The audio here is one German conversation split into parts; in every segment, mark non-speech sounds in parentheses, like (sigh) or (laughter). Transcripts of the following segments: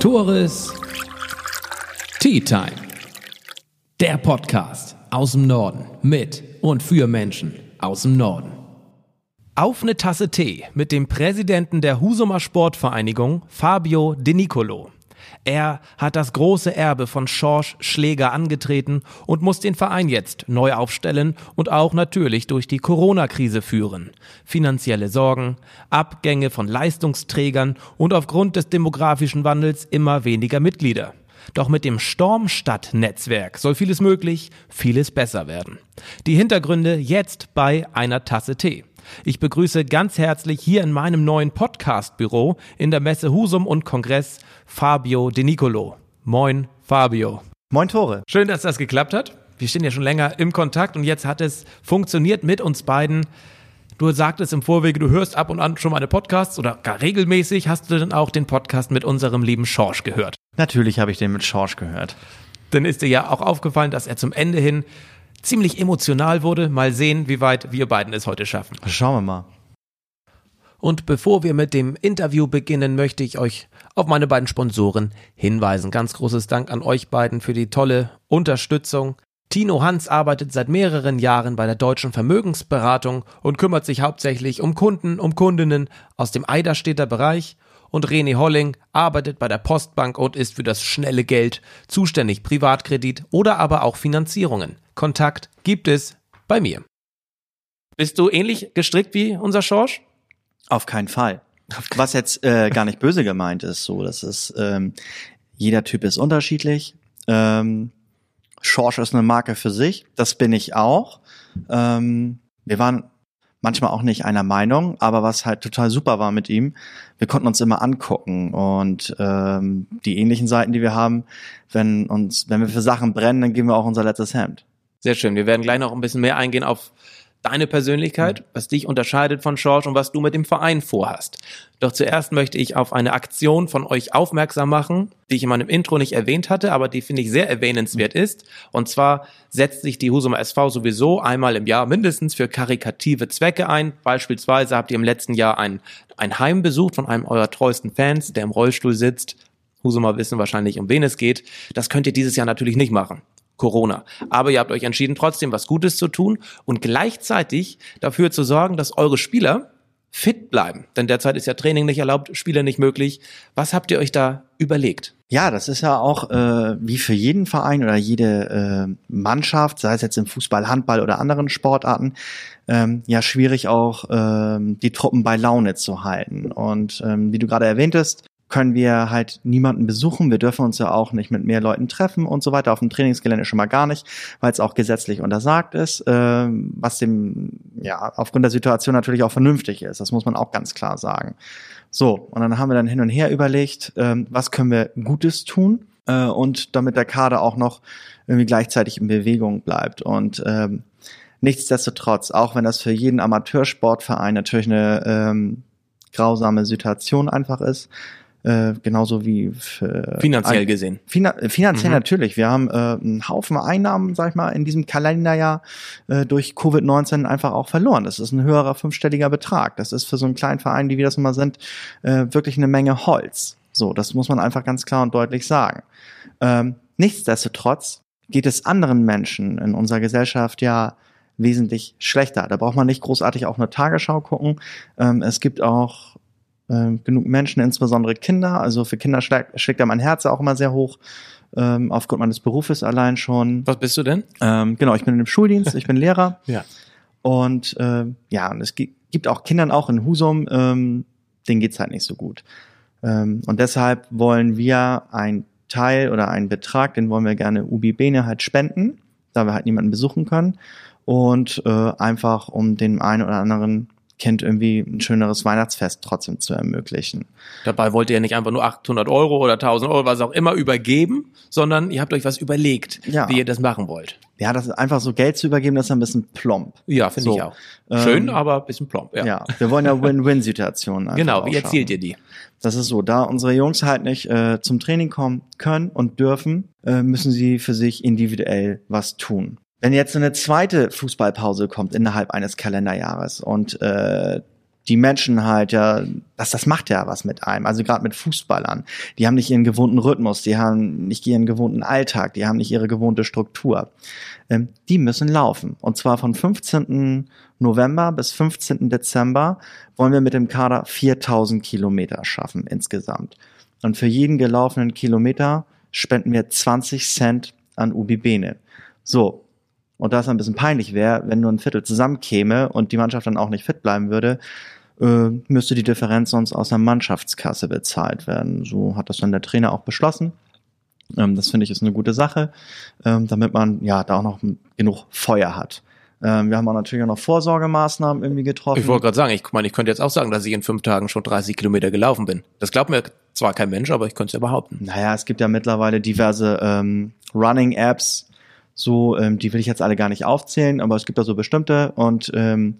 Tores Tea Time. Der Podcast aus dem Norden mit und für Menschen aus dem Norden. Auf eine Tasse Tee mit dem Präsidenten der Husumer Sportvereinigung, Fabio De Nicolo. Er hat das große Erbe von Schorsch Schläger angetreten und muss den Verein jetzt neu aufstellen und auch natürlich durch die Corona-Krise führen. Finanzielle Sorgen, Abgänge von Leistungsträgern und aufgrund des demografischen Wandels immer weniger Mitglieder. Doch mit dem Stormstadt-Netzwerk soll vieles möglich, vieles besser werden. Die Hintergründe jetzt bei einer Tasse Tee. Ich begrüße ganz herzlich hier in meinem neuen Podcast-Büro in der Messe Husum und Kongress Fabio De Nicolo. Moin, Fabio. Moin, Tore. Schön, dass das geklappt hat. Wir stehen ja schon länger im Kontakt und jetzt hat es funktioniert mit uns beiden. Du sagtest im Vorwege, du hörst ab und an schon meine Podcasts oder gar regelmäßig. Hast du denn auch den Podcast mit unserem lieben Schorsch gehört? Natürlich habe ich den mit Schorsch gehört. Dann ist dir ja auch aufgefallen, dass er zum Ende hin ziemlich emotional wurde. Mal sehen, wie weit wir beiden es heute schaffen. Schauen wir mal. Und bevor wir mit dem Interview beginnen, möchte ich euch auf meine beiden Sponsoren hinweisen. Ganz großes Dank an euch beiden für die tolle Unterstützung. Tino Hans arbeitet seit mehreren Jahren bei der Deutschen Vermögensberatung und kümmert sich hauptsächlich um Kunden, um Kundinnen aus dem Eiderstädter Bereich. Und René Holling arbeitet bei der Postbank und ist für das schnelle Geld zuständig, Privatkredit oder aber auch Finanzierungen. Kontakt gibt es bei mir. Bist du ähnlich gestrickt wie unser Schorsch? Auf keinen Fall. (laughs) Was jetzt äh, gar nicht böse gemeint ist, so, das ist, ähm, jeder Typ ist unterschiedlich. Ähm, Schorsch ist eine Marke für sich, das bin ich auch. Ähm, wir waren manchmal auch nicht einer Meinung, aber was halt total super war mit ihm, wir konnten uns immer angucken und ähm, die ähnlichen Seiten, die wir haben, wenn uns, wenn wir für Sachen brennen, dann geben wir auch unser letztes Hemd. Sehr schön. Wir werden gleich noch ein bisschen mehr eingehen auf deine Persönlichkeit, was dich unterscheidet von George und was du mit dem Verein vorhast. Doch zuerst möchte ich auf eine Aktion von euch aufmerksam machen, die ich in meinem Intro nicht erwähnt hatte, aber die finde ich sehr erwähnenswert ist. Und zwar setzt sich die Husumer SV sowieso einmal im Jahr mindestens für karikative Zwecke ein. Beispielsweise habt ihr im letzten Jahr ein, ein Heim besucht von einem eurer treuesten Fans, der im Rollstuhl sitzt. Husumer wissen wahrscheinlich, um wen es geht. Das könnt ihr dieses Jahr natürlich nicht machen. Corona. Aber ihr habt euch entschieden, trotzdem was Gutes zu tun und gleichzeitig dafür zu sorgen, dass eure Spieler fit bleiben. Denn derzeit ist ja Training nicht erlaubt, Spiele nicht möglich. Was habt ihr euch da überlegt? Ja, das ist ja auch äh, wie für jeden Verein oder jede äh, Mannschaft, sei es jetzt im Fußball, Handball oder anderen Sportarten, ähm, ja schwierig auch ähm, die Truppen bei Laune zu halten. Und ähm, wie du gerade erwähntest, können wir halt niemanden besuchen. Wir dürfen uns ja auch nicht mit mehr Leuten treffen und so weiter. Auf dem Trainingsgelände schon mal gar nicht, weil es auch gesetzlich untersagt ist, äh, was dem ja aufgrund der Situation natürlich auch vernünftig ist. Das muss man auch ganz klar sagen. So, und dann haben wir dann hin und her überlegt, äh, was können wir Gutes tun äh, und damit der Kader auch noch irgendwie gleichzeitig in Bewegung bleibt. Und ähm, nichtsdestotrotz, auch wenn das für jeden Amateursportverein natürlich eine ähm, grausame Situation einfach ist, äh, genauso wie für, finanziell gesehen. Finan finanziell mhm. natürlich. Wir haben äh, einen Haufen Einnahmen, sag ich mal, in diesem Kalenderjahr äh, durch Covid-19 einfach auch verloren. Das ist ein höherer fünfstelliger Betrag. Das ist für so einen kleinen Verein, wie wir das immer sind, äh, wirklich eine Menge Holz. So, das muss man einfach ganz klar und deutlich sagen. Ähm, nichtsdestotrotz geht es anderen Menschen in unserer Gesellschaft ja wesentlich schlechter. Da braucht man nicht großartig auch eine Tagesschau gucken. Ähm, es gibt auch äh, genug Menschen, insbesondere Kinder. Also für Kinder schlägt, schlägt ja mein Herz auch immer sehr hoch. Ähm, aufgrund meines Berufes allein schon. Was bist du denn? Ähm, genau, ich bin im Schuldienst, ich bin Lehrer. (laughs) ja. Und äh, ja, und es gibt auch Kindern auch in Husum, ähm, denen geht's halt nicht so gut. Ähm, und deshalb wollen wir ein Teil oder einen Betrag, den wollen wir gerne Ubi Bene halt spenden, da wir halt niemanden besuchen können. Und äh, einfach um den einen oder anderen Kind irgendwie ein schöneres Weihnachtsfest trotzdem zu ermöglichen. Dabei wollt ihr ja nicht einfach nur 800 Euro oder 1000 Euro, was auch immer übergeben, sondern ihr habt euch was überlegt, ja. wie ihr das machen wollt. Ja, das ist einfach so Geld zu übergeben, das ist ein bisschen plomp. Ja, finde so. ich auch. Schön, ähm, aber ein bisschen plomp. Ja, ja wir wollen ja (laughs) Win-Win-Situationen. genau, wie erzielt ihr die? Das ist so, da unsere Jungs halt nicht äh, zum Training kommen können und dürfen, äh, müssen sie für sich individuell was tun. Wenn jetzt eine zweite Fußballpause kommt innerhalb eines Kalenderjahres und äh, die Menschen halt ja, das, das macht ja was mit einem. Also gerade mit Fußballern. Die haben nicht ihren gewohnten Rhythmus, die haben nicht ihren gewohnten Alltag, die haben nicht ihre gewohnte Struktur. Ähm, die müssen laufen. Und zwar von 15. November bis 15. Dezember wollen wir mit dem Kader 4000 Kilometer schaffen insgesamt. Und für jeden gelaufenen Kilometer spenden wir 20 Cent an Ubi Bene. So. Und da es ein bisschen peinlich wäre, wenn nur ein Viertel zusammenkäme und die Mannschaft dann auch nicht fit bleiben würde, äh, müsste die Differenz sonst aus der Mannschaftskasse bezahlt werden. So hat das dann der Trainer auch beschlossen. Ähm, das finde ich ist eine gute Sache, ähm, damit man ja da auch noch genug Feuer hat. Ähm, wir haben auch natürlich auch noch Vorsorgemaßnahmen irgendwie getroffen. Ich wollte gerade sagen, ich meine, ich könnte jetzt auch sagen, dass ich in fünf Tagen schon 30 Kilometer gelaufen bin. Das glaubt mir zwar kein Mensch, aber ich könnte es ja behaupten. Naja, es gibt ja mittlerweile diverse ähm, Running-Apps, so, ähm, die will ich jetzt alle gar nicht aufzählen, aber es gibt da so bestimmte und ähm,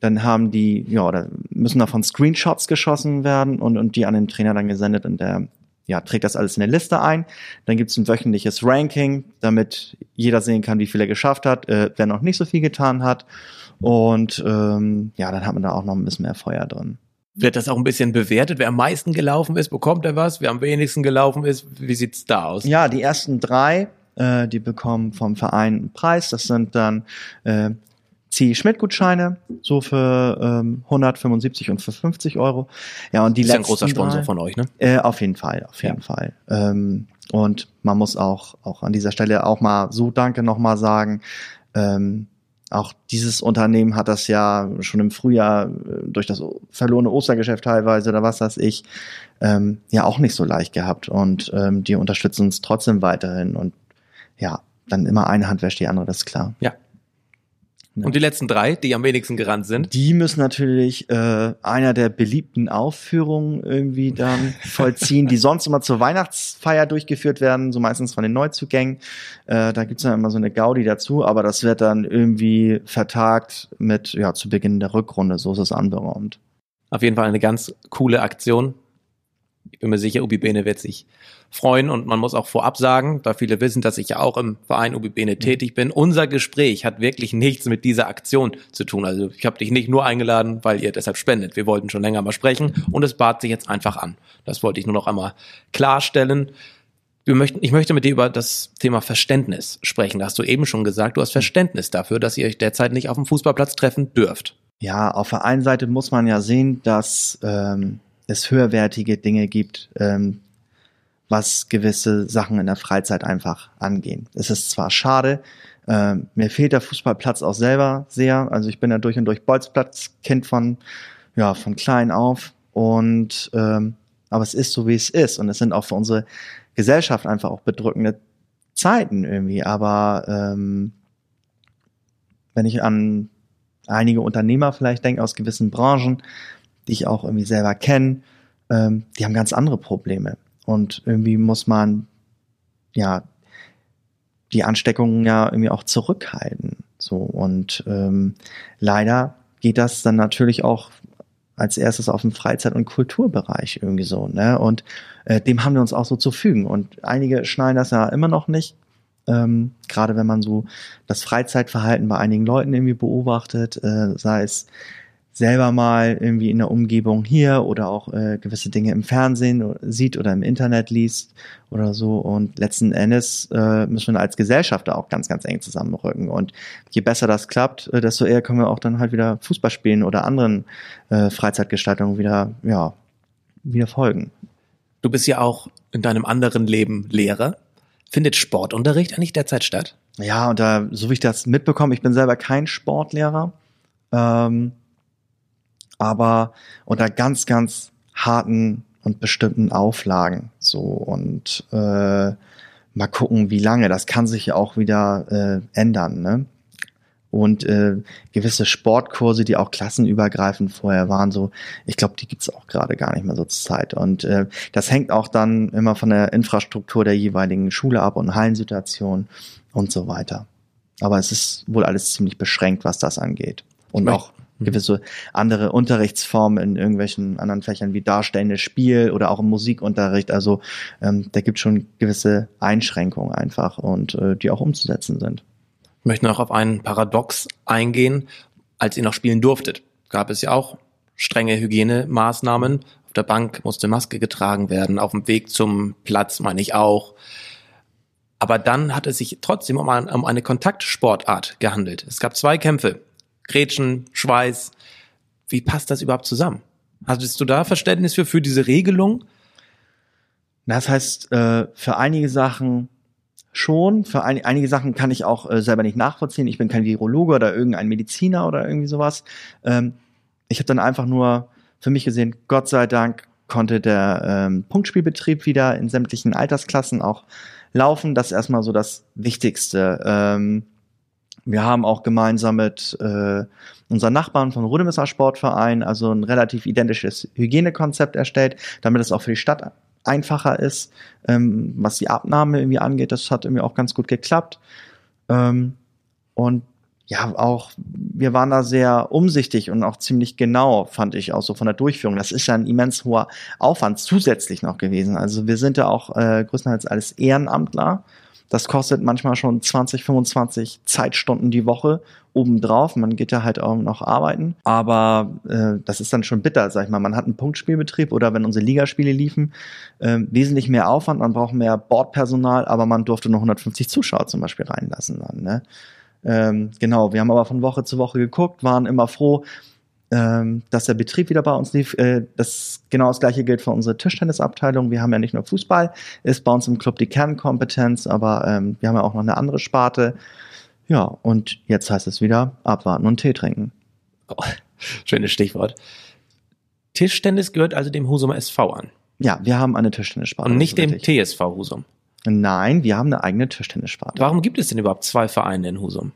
dann haben die, ja, oder müssen davon Screenshots geschossen werden und, und die an den Trainer dann gesendet und der ja, trägt das alles in eine Liste ein. Dann gibt es ein wöchentliches Ranking, damit jeder sehen kann, wie viel er geschafft hat, äh, wer noch nicht so viel getan hat. Und ähm, ja, dann hat man da auch noch ein bisschen mehr Feuer drin. Wird das auch ein bisschen bewertet? Wer am meisten gelaufen ist, bekommt er was? Wer am wenigsten gelaufen ist, wie sieht's da aus? Ja, die ersten drei, äh, die bekommen vom Verein einen Preis. Das sind dann äh, C. Schmidt-Gutscheine, so für ähm, 175 und für 50 Euro. Ja, und die ist letzten ein großer Sponsor drei, von euch, ne? Äh, auf jeden Fall, auf jeden Ja. Fall. Ähm, und man muss auch, auch an dieser Stelle auch mal so Danke nochmal sagen. Ähm, auch dieses Unternehmen hat das ja schon im Frühjahr äh, durch das verlorene Ostergeschäft teilweise oder was weiß ich, ähm, ja auch nicht so leicht gehabt. Und ähm, die unterstützen uns trotzdem weiterhin. Und ja, dann immer eine Hand wäscht die andere, das ist klar. Ja. Ja. Und die letzten drei, die am wenigsten gerannt sind? Die müssen natürlich äh, einer der beliebten Aufführungen irgendwie dann (laughs) vollziehen, die sonst immer zur Weihnachtsfeier durchgeführt werden, so meistens von den Neuzugängen. Äh, da gibt's dann immer so eine Gaudi dazu, aber das wird dann irgendwie vertagt mit, ja, zu Beginn der Rückrunde, so ist es anberaumt. Auf jeden Fall eine ganz coole Aktion. Ich bin mir sicher, Ubi Bene wird sich freuen und man muss auch vorab sagen, da viele wissen, dass ich ja auch im Verein Ubi Bene tätig bin. Unser Gespräch hat wirklich nichts mit dieser Aktion zu tun. Also ich habe dich nicht nur eingeladen, weil ihr deshalb spendet. Wir wollten schon länger mal sprechen und es bat sich jetzt einfach an. Das wollte ich nur noch einmal klarstellen. Wir möchten, ich möchte mit dir über das Thema Verständnis sprechen. Da hast du eben schon gesagt, du hast Verständnis dafür, dass ihr euch derzeit nicht auf dem Fußballplatz treffen dürft. Ja, auf der einen Seite muss man ja sehen, dass ähm, es höherwertige Dinge gibt, ähm, was gewisse Sachen in der Freizeit einfach angehen. Es ist zwar schade, ähm, mir fehlt der Fußballplatz auch selber sehr. Also ich bin ja durch und durch Bolzplatz-Kind von, ja, von klein auf. Und ähm, aber es ist so, wie es ist. Und es sind auch für unsere Gesellschaft einfach auch bedrückende Zeiten irgendwie. Aber ähm, wenn ich an einige Unternehmer vielleicht denke aus gewissen Branchen, die ich auch irgendwie selber kenne, ähm, die haben ganz andere Probleme. Und irgendwie muss man ja die Ansteckungen ja irgendwie auch zurückhalten. So und ähm, leider geht das dann natürlich auch als erstes auf den Freizeit- und Kulturbereich irgendwie so, ne? Und äh, dem haben wir uns auch so zu fügen. Und einige schneiden das ja immer noch nicht. Ähm, Gerade wenn man so das Freizeitverhalten bei einigen Leuten irgendwie beobachtet, äh, sei es selber mal irgendwie in der Umgebung hier oder auch äh, gewisse Dinge im Fernsehen sieht oder im Internet liest oder so. Und letzten Endes äh, müssen wir als Gesellschaft da auch ganz, ganz eng zusammenrücken. Und je besser das klappt, äh, desto eher können wir auch dann halt wieder Fußball spielen oder anderen äh, Freizeitgestaltungen wieder, ja, wieder folgen. Du bist ja auch in deinem anderen Leben Lehrer. Findet Sportunterricht eigentlich derzeit statt? Ja, und da, so wie ich das mitbekomme, ich bin selber kein Sportlehrer, ähm, aber unter ganz, ganz harten und bestimmten Auflagen. So und äh, mal gucken, wie lange. Das kann sich ja auch wieder äh, ändern, ne? Und äh, gewisse Sportkurse, die auch klassenübergreifend vorher waren, so, ich glaube, die gibt's auch gerade gar nicht mehr so zur Zeit. Und äh, das hängt auch dann immer von der Infrastruktur der jeweiligen Schule ab und Hallensituation und so weiter. Aber es ist wohl alles ziemlich beschränkt, was das angeht. Und auch gewisse andere Unterrichtsformen in irgendwelchen anderen Fächern wie darstellendes Spiel oder auch im Musikunterricht. Also ähm, da gibt schon gewisse Einschränkungen einfach und äh, die auch umzusetzen sind. Ich möchte noch auf einen Paradox eingehen. Als ihr noch spielen durftet, gab es ja auch strenge Hygienemaßnahmen. Auf der Bank musste Maske getragen werden, auf dem Weg zum Platz meine ich auch. Aber dann hat es sich trotzdem um, ein, um eine Kontaktsportart gehandelt. Es gab zwei Kämpfe. Gretchen, Schweiß. Wie passt das überhaupt zusammen? Hattest du da Verständnis für, für diese Regelung? Das heißt, äh, für einige Sachen schon, für ein, einige Sachen kann ich auch äh, selber nicht nachvollziehen. Ich bin kein Virologe oder irgendein Mediziner oder irgendwie sowas. Ähm, ich habe dann einfach nur für mich gesehen, Gott sei Dank konnte der ähm, Punktspielbetrieb wieder in sämtlichen Altersklassen auch laufen. Das ist erstmal so das Wichtigste. Wir haben auch gemeinsam mit äh, unseren Nachbarn vom Rudemesser Sportverein also ein relativ identisches Hygienekonzept erstellt, damit es auch für die Stadt einfacher ist, ähm, was die Abnahme irgendwie angeht. Das hat irgendwie auch ganz gut geklappt. Ähm, und ja, auch wir waren da sehr umsichtig und auch ziemlich genau, fand ich auch so von der Durchführung. Das ist ja ein immens hoher Aufwand zusätzlich noch gewesen. Also wir sind ja auch äh, größtenteils alles Ehrenamtler das kostet manchmal schon 20, 25 Zeitstunden die Woche obendrauf. Man geht ja halt auch noch arbeiten. Aber äh, das ist dann schon bitter, sag ich mal. Man hat einen Punktspielbetrieb oder wenn unsere Ligaspiele liefen, äh, wesentlich mehr Aufwand, man braucht mehr Bordpersonal, aber man durfte nur 150 Zuschauer zum Beispiel reinlassen dann. Ne? Ähm, genau, wir haben aber von Woche zu Woche geguckt, waren immer froh, ähm, dass der Betrieb wieder bei uns lief. Äh, das genau das gleiche gilt für unsere Tischtennisabteilung. Wir haben ja nicht nur Fußball, ist bei uns im Club die Kernkompetenz, aber ähm, wir haben ja auch noch eine andere Sparte. Ja, und jetzt heißt es wieder abwarten und Tee trinken. Oh, (laughs) schönes Stichwort. Tischtennis gehört also dem Husumer SV an. Ja, wir haben eine Tischtennissparte. Und nicht dem. TSV Husum. Nein, wir haben eine eigene Tischtennissparte. Warum gibt es denn überhaupt zwei Vereine in Husum?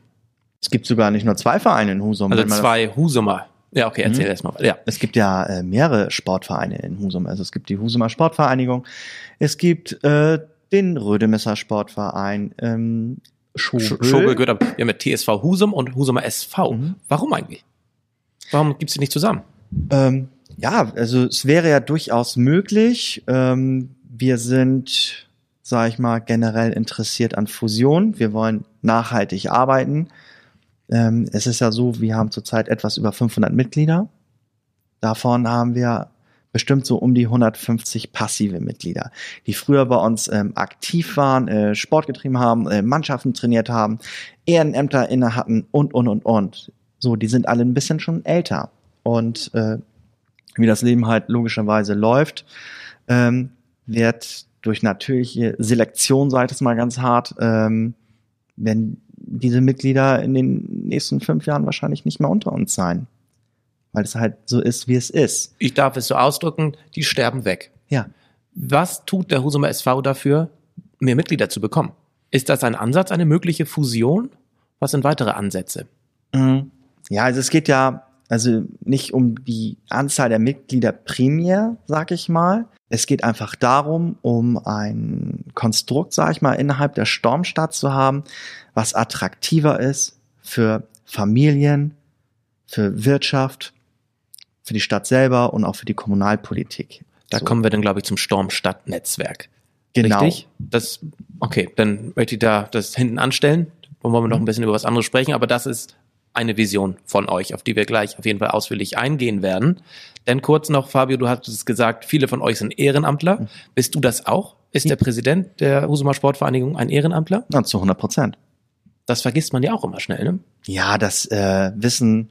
Es gibt sogar nicht nur zwei Vereine in Husum. Also zwei Husumer ja, okay, erzähl mhm. erst mal. Ja. Es gibt ja äh, mehrere Sportvereine in Husum. Also es gibt die Husumer Sportvereinigung, es gibt äh, den Rödemesser Sportverein, ähm, Schobel. Schobel gehört aber, wir haben ja TSV Husum und Husumer SV. Mhm. Warum eigentlich? Warum gibt's die nicht zusammen? Ähm, ja, also es wäre ja durchaus möglich. Ähm, wir sind, sage ich mal, generell interessiert an Fusion. Wir wollen nachhaltig arbeiten. Ähm, es ist ja so, wir haben zurzeit etwas über 500 Mitglieder. Davon haben wir bestimmt so um die 150 passive Mitglieder, die früher bei uns ähm, aktiv waren, äh, Sport getrieben haben, äh, Mannschaften trainiert haben, Ehrenämter inne hatten und, und, und, und. So, die sind alle ein bisschen schon älter. Und äh, wie das Leben halt logischerweise läuft, ähm, wird durch natürliche Selektion, sage ich es mal ganz hart, ähm, wenn diese Mitglieder in den nächsten fünf Jahren wahrscheinlich nicht mehr unter uns sein. Weil es halt so ist, wie es ist. Ich darf es so ausdrücken, die sterben weg. Ja. Was tut der Husumer SV dafür, mehr Mitglieder zu bekommen? Ist das ein Ansatz, eine mögliche Fusion? Was sind weitere Ansätze? Mhm. Ja, also es geht ja also nicht um die Anzahl der Mitglieder primär, sag ich mal. Es geht einfach darum, um ein Konstrukt, sag ich mal, innerhalb der Sturmstadt zu haben, was attraktiver ist für Familien, für Wirtschaft, für die Stadt selber und auch für die Kommunalpolitik. Da so. kommen wir dann, glaube ich, zum Sturmstadt-Netzwerk. Genau. Richtig? Das, okay, dann möchte ich da das hinten anstellen. Dann wollen wir noch ein bisschen über was anderes sprechen, aber das ist eine Vision von euch, auf die wir gleich auf jeden Fall ausführlich eingehen werden. Denn kurz noch, Fabio, du hast es gesagt, viele von euch sind Ehrenamtler. Mhm. Bist du das auch? Ist der Präsident der Husumer Sportvereinigung ein Ehrenamtler? Ja, zu 100 Prozent. Das vergisst man ja auch immer schnell, ne? Ja, das äh, wissen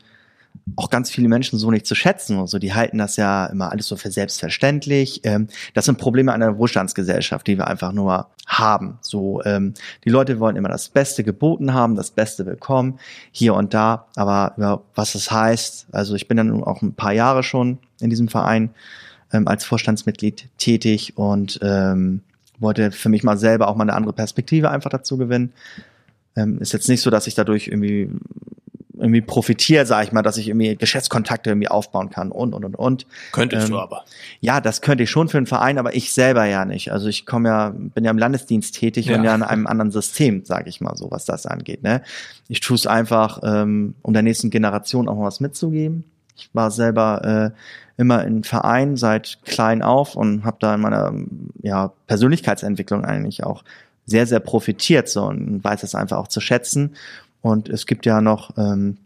auch ganz viele Menschen so nicht zu schätzen und so. Die halten das ja immer alles so für selbstverständlich. Ähm, das sind Probleme einer Wohlstandsgesellschaft, die wir einfach nur haben. So, ähm, die Leute wollen immer das Beste geboten haben, das Beste bekommen, hier und da. Aber ja, was das heißt, also ich bin ja nun auch ein paar Jahre schon in diesem Verein ähm, als Vorstandsmitglied tätig und ähm, wollte für mich mal selber auch mal eine andere Perspektive einfach dazu gewinnen. Ähm, ist jetzt nicht so, dass ich dadurch irgendwie irgendwie profitiere, sage ich mal, dass ich irgendwie Geschäftskontakte irgendwie aufbauen kann und und und und. Könntest ähm, du aber. Ja, das könnte ich schon für einen Verein, aber ich selber ja nicht. Also ich komme ja, bin ja im Landesdienst tätig ja. und ja in einem anderen System, sage ich mal so, was das angeht. Ne? Ich tue es einfach, ähm, um der nächsten Generation auch mal was mitzugeben. Ich war selber äh, immer in Verein seit klein auf und habe da in meiner ja, Persönlichkeitsentwicklung eigentlich auch sehr, sehr profitiert so und weiß es einfach auch zu schätzen und es gibt ja noch ähm,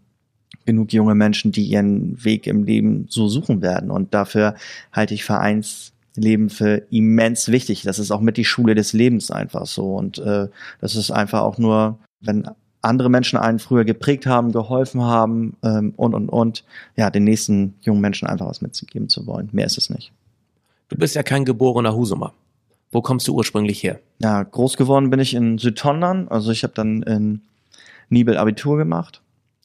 genug junge Menschen, die ihren Weg im Leben so suchen werden. Und dafür halte ich Vereinsleben für immens wichtig. Das ist auch mit die Schule des Lebens einfach so. Und äh, das ist einfach auch nur, wenn andere Menschen einen früher geprägt haben, geholfen haben ähm, und und und, ja, den nächsten jungen Menschen einfach was mitzugeben zu wollen. Mehr ist es nicht. Du bist ja kein geborener Husumer. Wo kommst du ursprünglich her? Ja, groß geworden bin ich in Südtondern. Also ich habe dann in Nibel Abitur gemacht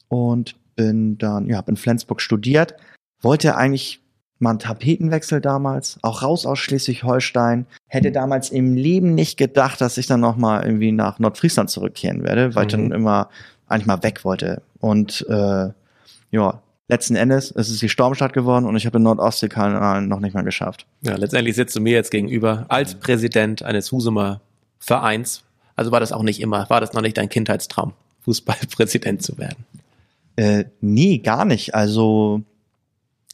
und bin dann, ja, habe in Flensburg studiert. Wollte eigentlich mal einen Tapetenwechsel damals, auch raus aus Schleswig-Holstein. Hätte damals im Leben nicht gedacht, dass ich dann nochmal irgendwie nach Nordfriesland zurückkehren werde, weil mhm. ich dann mhm. immer eigentlich mal weg wollte. Und äh, ja, letzten Endes ist es die Stormstadt geworden und ich habe den Nordostseekanal noch nicht mal geschafft. Ja, letztendlich sitzt du mir jetzt gegenüber als Präsident eines Husumer Vereins. Also war das auch nicht immer, war das noch nicht dein Kindheitstraum, Fußballpräsident zu werden? Äh, nee, gar nicht. Also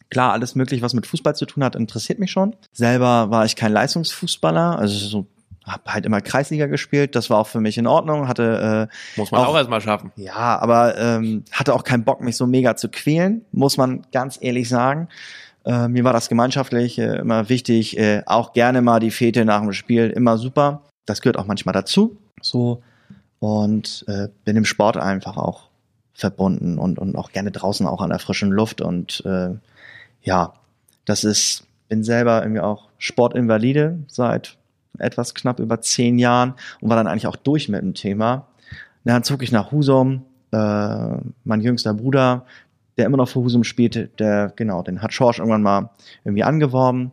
klar, alles mögliche, was mit Fußball zu tun hat, interessiert mich schon. Selber war ich kein Leistungsfußballer, also so habe halt immer Kreisliga gespielt, das war auch für mich in Ordnung, hatte äh, muss man auch, auch erstmal schaffen. Ja, aber ähm, hatte auch keinen Bock mich so mega zu quälen, muss man ganz ehrlich sagen. Äh, mir war das gemeinschaftlich äh, immer wichtig, äh, auch gerne mal die Fete nach dem Spiel, immer super. Das gehört auch manchmal dazu, so und äh, bin im Sport einfach auch verbunden und, und auch gerne draußen auch an der frischen Luft. Und äh, ja, das ist, bin selber irgendwie auch Sportinvalide seit etwas knapp über zehn Jahren und war dann eigentlich auch durch mit dem Thema. dann zog ich nach Husum, äh, mein jüngster Bruder, der immer noch für Husum spielte, der, genau, den hat Schorsch irgendwann mal irgendwie angeworben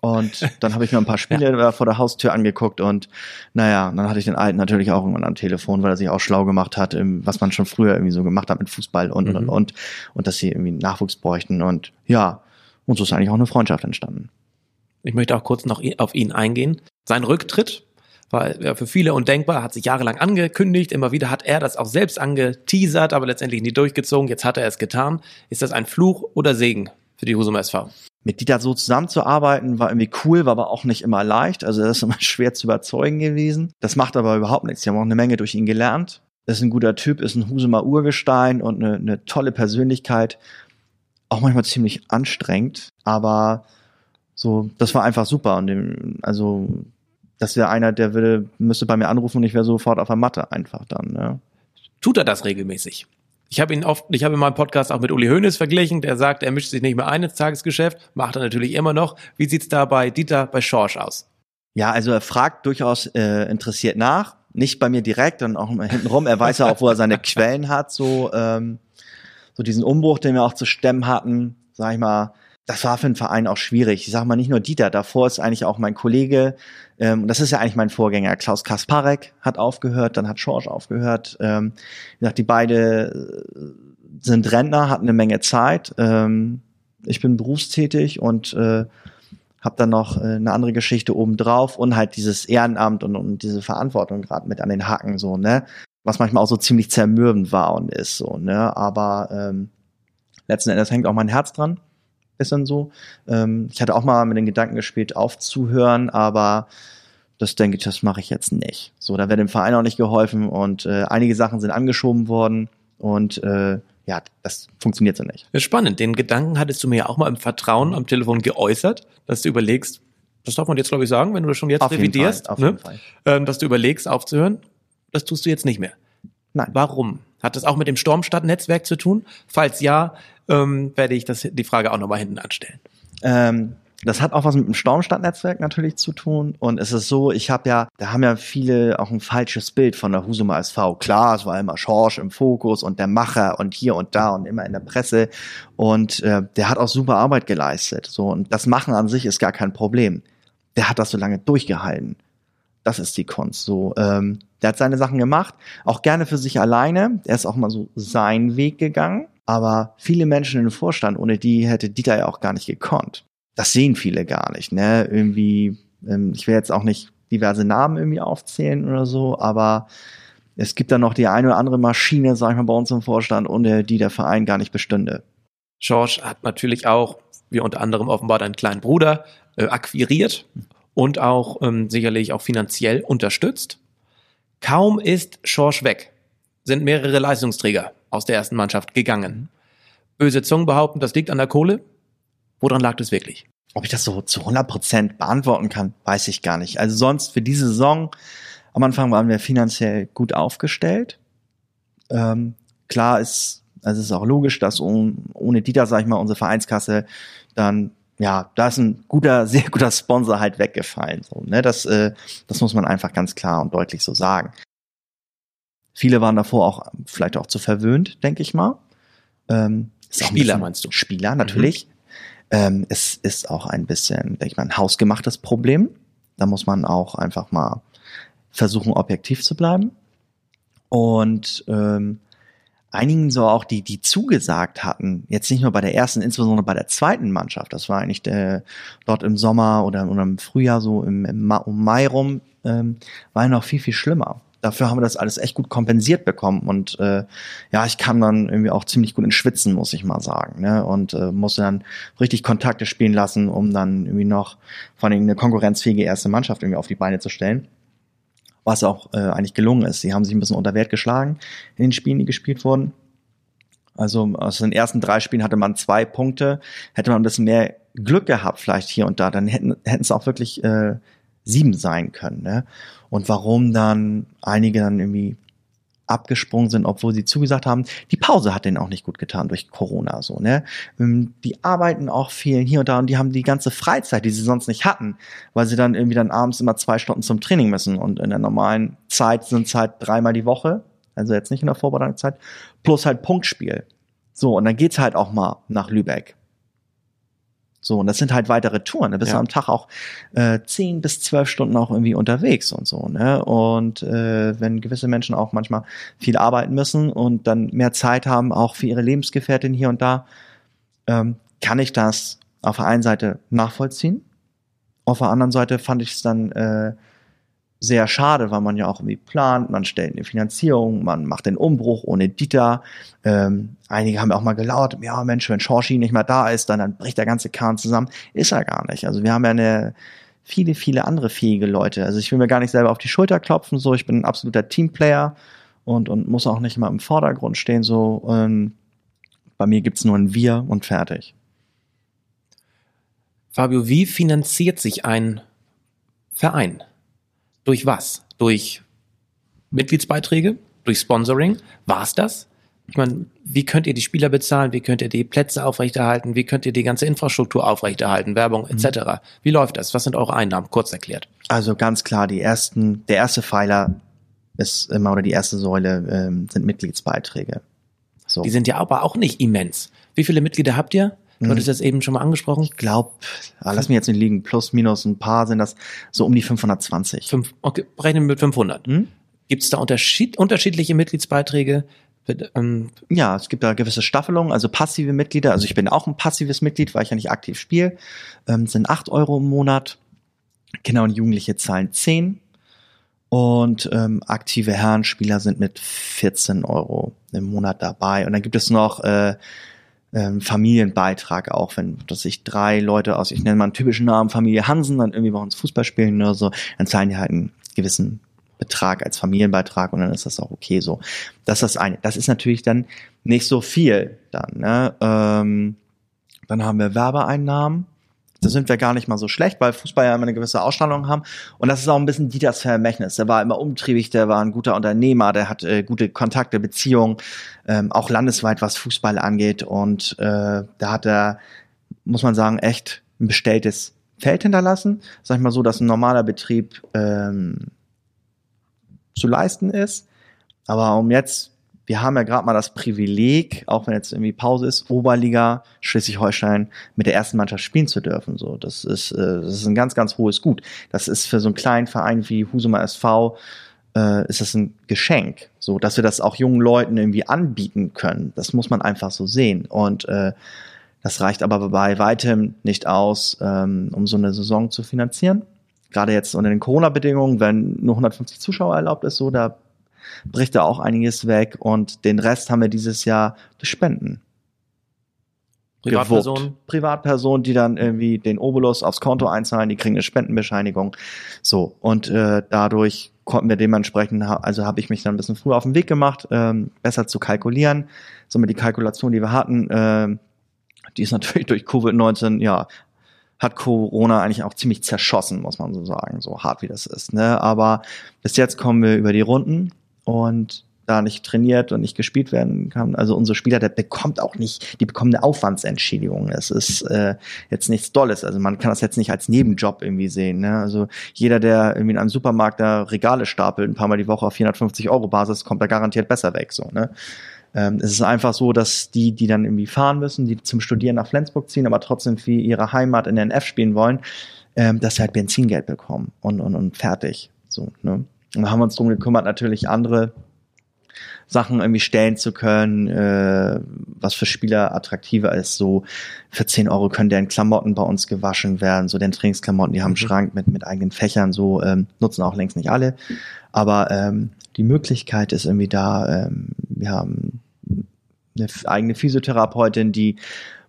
und dann habe ich mir ein paar Spiele (laughs) ja. vor der Haustür angeguckt und naja, dann hatte ich den Alten natürlich auch irgendwann am Telefon, weil er sich auch schlau gemacht hat, was man schon früher irgendwie so gemacht hat mit Fußball und mhm. und und und dass sie irgendwie Nachwuchs bräuchten und ja, und so ist eigentlich auch eine Freundschaft entstanden. Ich möchte auch kurz noch auf ihn eingehen. Sein Rücktritt war für viele undenkbar, hat sich jahrelang angekündigt, immer wieder hat er das auch selbst angeteasert, aber letztendlich nie durchgezogen. Jetzt hat er es getan. Ist das ein Fluch oder Segen für die Husum SV? Mit Dieter so zusammenzuarbeiten, war irgendwie cool, war aber auch nicht immer leicht. Also das ist immer (laughs) schwer zu überzeugen gewesen. Das macht aber überhaupt nichts. Die haben auch eine Menge durch ihn gelernt. Ist ein guter Typ, ist ein Husumer Urgestein und eine, eine tolle Persönlichkeit. Auch manchmal ziemlich anstrengend, aber so, das war einfach super. Und dem, also, das wäre einer, der würde, müsste bei mir anrufen und ich wäre sofort auf der Matte einfach dann. Ne? Tut er das regelmäßig? Ich habe ihn oft, ich habe in meinem Podcast auch mit Uli Hoeneß verglichen, der sagt, er mischt sich nicht mehr ein ins Tagesgeschäft, macht er natürlich immer noch. Wie sieht's da bei Dieter, bei Schorsch aus? Ja, also er fragt durchaus äh, interessiert nach, nicht bei mir direkt, dann auch hintenrum. Er weiß ja auch, wo er seine Quellen hat, so ähm, so diesen Umbruch, den wir auch zu stemmen hatten, sag ich mal, das war für den Verein auch schwierig. Ich sag mal nicht nur Dieter, davor ist eigentlich auch mein Kollege, ähm, das ist ja eigentlich mein Vorgänger, Klaus Kasparek hat aufgehört, dann hat Schorsch aufgehört. Ähm, wie gesagt, die beide äh, sind Rentner, hatten eine Menge Zeit. Ähm, ich bin berufstätig und äh, habe dann noch äh, eine andere Geschichte obendrauf und halt dieses Ehrenamt und, und diese Verantwortung gerade mit an den Hacken so, ne? Was manchmal auch so ziemlich zermürbend war und ist so, ne? Aber ähm, letzten Endes hängt auch mein Herz dran ist dann so. Ähm, ich hatte auch mal mit den Gedanken gespielt, aufzuhören, aber das denke ich, das mache ich jetzt nicht. So, da wäre dem Verein auch nicht geholfen und äh, einige Sachen sind angeschoben worden und äh, ja, das funktioniert so nicht. Spannend. Den Gedanken hattest du mir ja auch mal im Vertrauen am Telefon geäußert, dass du überlegst, das darf man jetzt glaube ich sagen, wenn du das schon jetzt auf revidierst, Fall, auf ne? jeden Fall. Ähm, dass du überlegst aufzuhören. Das tust du jetzt nicht mehr. Nein. Warum? Hat das auch mit dem Stormstadt-Netzwerk zu tun? Falls ja, ähm, werde ich das, die Frage auch nochmal hinten anstellen. Ähm, das hat auch was mit dem Stormstadt-Netzwerk natürlich zu tun. Und es ist so, ich habe ja, da haben ja viele auch ein falsches Bild von der Husumer SV. Klar, es war immer Schorsch im Fokus und der Macher und hier und da und immer in der Presse. Und äh, der hat auch super Arbeit geleistet. So, und das Machen an sich ist gar kein Problem. Der hat das so lange durchgehalten. Das ist die Kunst. So, ähm, der hat seine Sachen gemacht, auch gerne für sich alleine. Er ist auch mal so seinen Weg gegangen. Aber viele Menschen im Vorstand, ohne die hätte Dieter ja auch gar nicht gekonnt. Das sehen viele gar nicht, ne? Irgendwie, ähm, ich will jetzt auch nicht diverse Namen irgendwie aufzählen oder so, aber es gibt da noch die eine oder andere Maschine, sag ich mal, bei uns im Vorstand, ohne die der Verein gar nicht bestünde. George hat natürlich auch, wie unter anderem offenbar deinen kleinen Bruder, äh, akquiriert und auch ähm, sicherlich auch finanziell unterstützt. Kaum ist Schorsch weg, sind mehrere Leistungsträger aus der ersten Mannschaft gegangen. Böse Zungen behaupten, das liegt an der Kohle. Woran lag das wirklich? Ob ich das so zu 100 Prozent beantworten kann, weiß ich gar nicht. Also sonst für diese Saison, am Anfang waren wir finanziell gut aufgestellt. Ähm, klar ist, also es ist auch logisch, dass ohne Dieter, sag ich mal, unsere Vereinskasse dann ja, da ist ein guter, (laughs) sehr guter Sponsor halt weggefallen. So, ne? das, äh, das muss man einfach ganz klar und deutlich so sagen. Viele waren davor auch vielleicht auch zu verwöhnt, denke ich mal. Ähm, Spieler bisschen, meinst du? Spieler, natürlich. Mhm. Ähm, es ist auch ein bisschen, denke ich mal, ein hausgemachtes Problem. Da muss man auch einfach mal versuchen, objektiv zu bleiben. Und ähm, einigen so auch, die, die zugesagt hatten, jetzt nicht nur bei der ersten, insbesondere bei der zweiten Mannschaft, das war eigentlich der, dort im Sommer oder, oder im Frühjahr so im, im um Mai rum, ähm, war ja noch viel, viel schlimmer. Dafür haben wir das alles echt gut kompensiert bekommen und äh, ja, ich kam dann irgendwie auch ziemlich gut ins Schwitzen, muss ich mal sagen, ne? und äh, musste dann richtig Kontakte spielen lassen, um dann irgendwie noch vor allem eine konkurrenzfähige erste Mannschaft irgendwie auf die Beine zu stellen was auch äh, eigentlich gelungen ist. Sie haben sich ein bisschen unter Wert geschlagen in den Spielen, die gespielt wurden. Also aus den ersten drei Spielen hatte man zwei Punkte. Hätte man ein bisschen mehr Glück gehabt, vielleicht hier und da, dann hätten, hätten es auch wirklich äh, sieben sein können. Ne? Und warum dann einige dann irgendwie abgesprungen sind, obwohl sie zugesagt haben. Die Pause hat denen auch nicht gut getan durch Corona, so, ne? Ähm, die arbeiten auch viel hier und da und die haben die ganze Freizeit, die sie sonst nicht hatten, weil sie dann irgendwie dann abends immer zwei Stunden zum Training müssen und in der normalen Zeit sind es halt dreimal die Woche, also jetzt nicht in der Vorbereitungszeit, plus halt Punktspiel. So, und dann geht's halt auch mal nach Lübeck. So, und das sind halt weitere Touren. Da bist ja. du am Tag auch äh, zehn bis zwölf Stunden auch irgendwie unterwegs und so. Ne? Und äh, wenn gewisse Menschen auch manchmal viel arbeiten müssen und dann mehr Zeit haben, auch für ihre Lebensgefährtin hier und da, ähm, kann ich das auf der einen Seite nachvollziehen. Auf der anderen Seite fand ich es dann äh, sehr schade, weil man ja auch irgendwie plant, man stellt eine Finanzierung, man macht den Umbruch ohne Dieter. Ähm, einige haben auch mal gelauert, ja Mensch, wenn Schorschi nicht mehr da ist, dann, dann bricht der ganze Kahn zusammen. Ist er gar nicht. Also wir haben ja eine viele, viele andere fähige Leute. Also ich will mir gar nicht selber auf die Schulter klopfen, so ich bin ein absoluter Teamplayer und, und muss auch nicht immer im Vordergrund stehen. So ähm, bei mir gibt's nur ein Wir und fertig. Fabio, wie finanziert sich ein Verein? Durch was? Durch Mitgliedsbeiträge? Durch Sponsoring? War's das? Ich meine, wie könnt ihr die Spieler bezahlen? Wie könnt ihr die Plätze aufrechterhalten? Wie könnt ihr die ganze Infrastruktur aufrechterhalten? Werbung etc. Mhm. Wie läuft das? Was sind eure Einnahmen? Kurz erklärt. Also ganz klar, die ersten, der erste Pfeiler ist immer oder die erste Säule ähm, sind Mitgliedsbeiträge. So. Die sind ja aber auch nicht immens. Wie viele Mitglieder habt ihr? Du mhm. hattest das eben schon mal angesprochen. Ich glaube, ah, lass mich jetzt nicht liegen, plus minus ein paar sind das so um die 520. Fünf, okay, rechnen wir mit 500. Mhm. Gibt es da Unterschied, unterschiedliche Mitgliedsbeiträge? Ähm, ja, es gibt da gewisse Staffelungen, also passive Mitglieder. Also ich bin auch ein passives Mitglied, weil ich ja nicht aktiv spiele. Ähm, sind acht Euro im Monat. Kinder und Jugendliche zahlen zehn Und ähm, aktive Herrenspieler sind mit 14 Euro im Monat dabei. Und dann gibt es noch äh, ähm, Familienbeitrag auch, wenn dass sich drei Leute aus, ich nenne mal einen typischen Namen, Familie Hansen, dann irgendwie bei uns Fußball spielen oder so, dann zahlen die halt einen gewissen Betrag als Familienbeitrag und dann ist das auch okay so. Das ist das eine. Das ist natürlich dann nicht so viel dann. Ne? Ähm, dann haben wir Werbeeinnahmen da sind wir gar nicht mal so schlecht, weil Fußball ja immer eine gewisse Ausstrahlung haben. Und das ist auch ein bisschen Dieters Vermächtnis. Der war immer umtriebig, der war ein guter Unternehmer, der hat äh, gute Kontakte, Beziehungen, ähm, auch landesweit, was Fußball angeht. Und äh, da hat er, muss man sagen, echt ein bestelltes Feld hinterlassen. Sag ich mal so, dass ein normaler Betrieb ähm, zu leisten ist. Aber um jetzt wir haben ja gerade mal das Privileg, auch wenn jetzt irgendwie Pause ist, Oberliga Schleswig-Holstein mit der ersten Mannschaft spielen zu dürfen. So, das ist, äh, das ist ein ganz, ganz hohes Gut. Das ist für so einen kleinen Verein wie Husumer SV äh, ist das ein Geschenk, so dass wir das auch jungen Leuten irgendwie anbieten können. Das muss man einfach so sehen. Und äh, das reicht aber bei weitem nicht aus, ähm, um so eine Saison zu finanzieren. Gerade jetzt unter den Corona-Bedingungen, wenn nur 150 Zuschauer erlaubt ist, so da bricht da auch einiges weg und den Rest haben wir dieses Jahr durch Spenden. Privatpersonen? Privatpersonen, die dann irgendwie den Obolus aufs Konto einzahlen, die kriegen eine Spendenbescheinigung. So, und äh, dadurch konnten wir dementsprechend, also habe ich mich dann ein bisschen früher auf den Weg gemacht, ähm, besser zu kalkulieren. Somit die Kalkulation, die wir hatten, äh, die ist natürlich durch Covid-19, ja, hat Corona eigentlich auch ziemlich zerschossen, muss man so sagen, so hart wie das ist. Ne? Aber bis jetzt kommen wir über die Runden und da nicht trainiert und nicht gespielt werden kann. Also unsere Spieler, der bekommt auch nicht, die bekommen eine Aufwandsentschädigung. Es ist äh, jetzt nichts Dolles. Also man kann das jetzt nicht als Nebenjob irgendwie sehen. Ne? Also jeder, der irgendwie in einem Supermarkt da Regale stapelt, ein paar Mal die Woche auf 450 Euro Basis, kommt da garantiert besser weg. So, ne? Ähm, es ist einfach so, dass die, die dann irgendwie fahren müssen, die zum Studieren nach Flensburg ziehen, aber trotzdem für ihre Heimat in der NF spielen wollen, ähm, dass sie halt Benzingeld bekommen und, und, und fertig. So, ne? Und da haben wir uns drum gekümmert, natürlich andere Sachen irgendwie stellen zu können, äh, was für Spieler attraktiver ist. So für 10 Euro können deren Klamotten bei uns gewaschen werden, so den Trainingsklamotten, die haben einen mhm. Schrank mit, mit eigenen Fächern, so ähm, nutzen auch längst nicht alle. Aber ähm, die Möglichkeit ist irgendwie da. Ähm, wir haben eine eigene Physiotherapeutin, die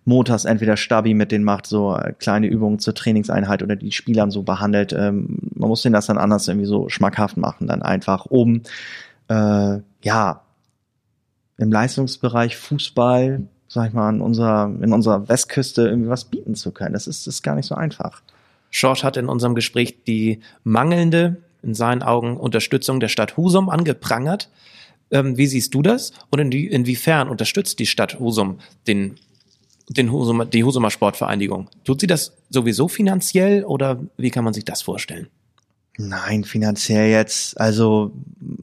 montags entweder Stabi mit denen macht, so äh, kleine Übungen zur Trainingseinheit oder die Spielern so behandelt. Ähm, man muss denen das dann anders irgendwie so schmackhaft machen, dann einfach oben, äh, ja, im Leistungsbereich Fußball, sag ich mal, in unserer, in unserer Westküste irgendwie was bieten zu können. Das ist, ist gar nicht so einfach. George hat in unserem Gespräch die mangelnde, in seinen Augen, Unterstützung der Stadt Husum angeprangert. Ähm, wie siehst du das? Und in die, inwiefern unterstützt die Stadt Husum den, den Husum, die Husumer Sportvereinigung? Tut sie das sowieso finanziell oder wie kann man sich das vorstellen? Nein, finanziell jetzt, also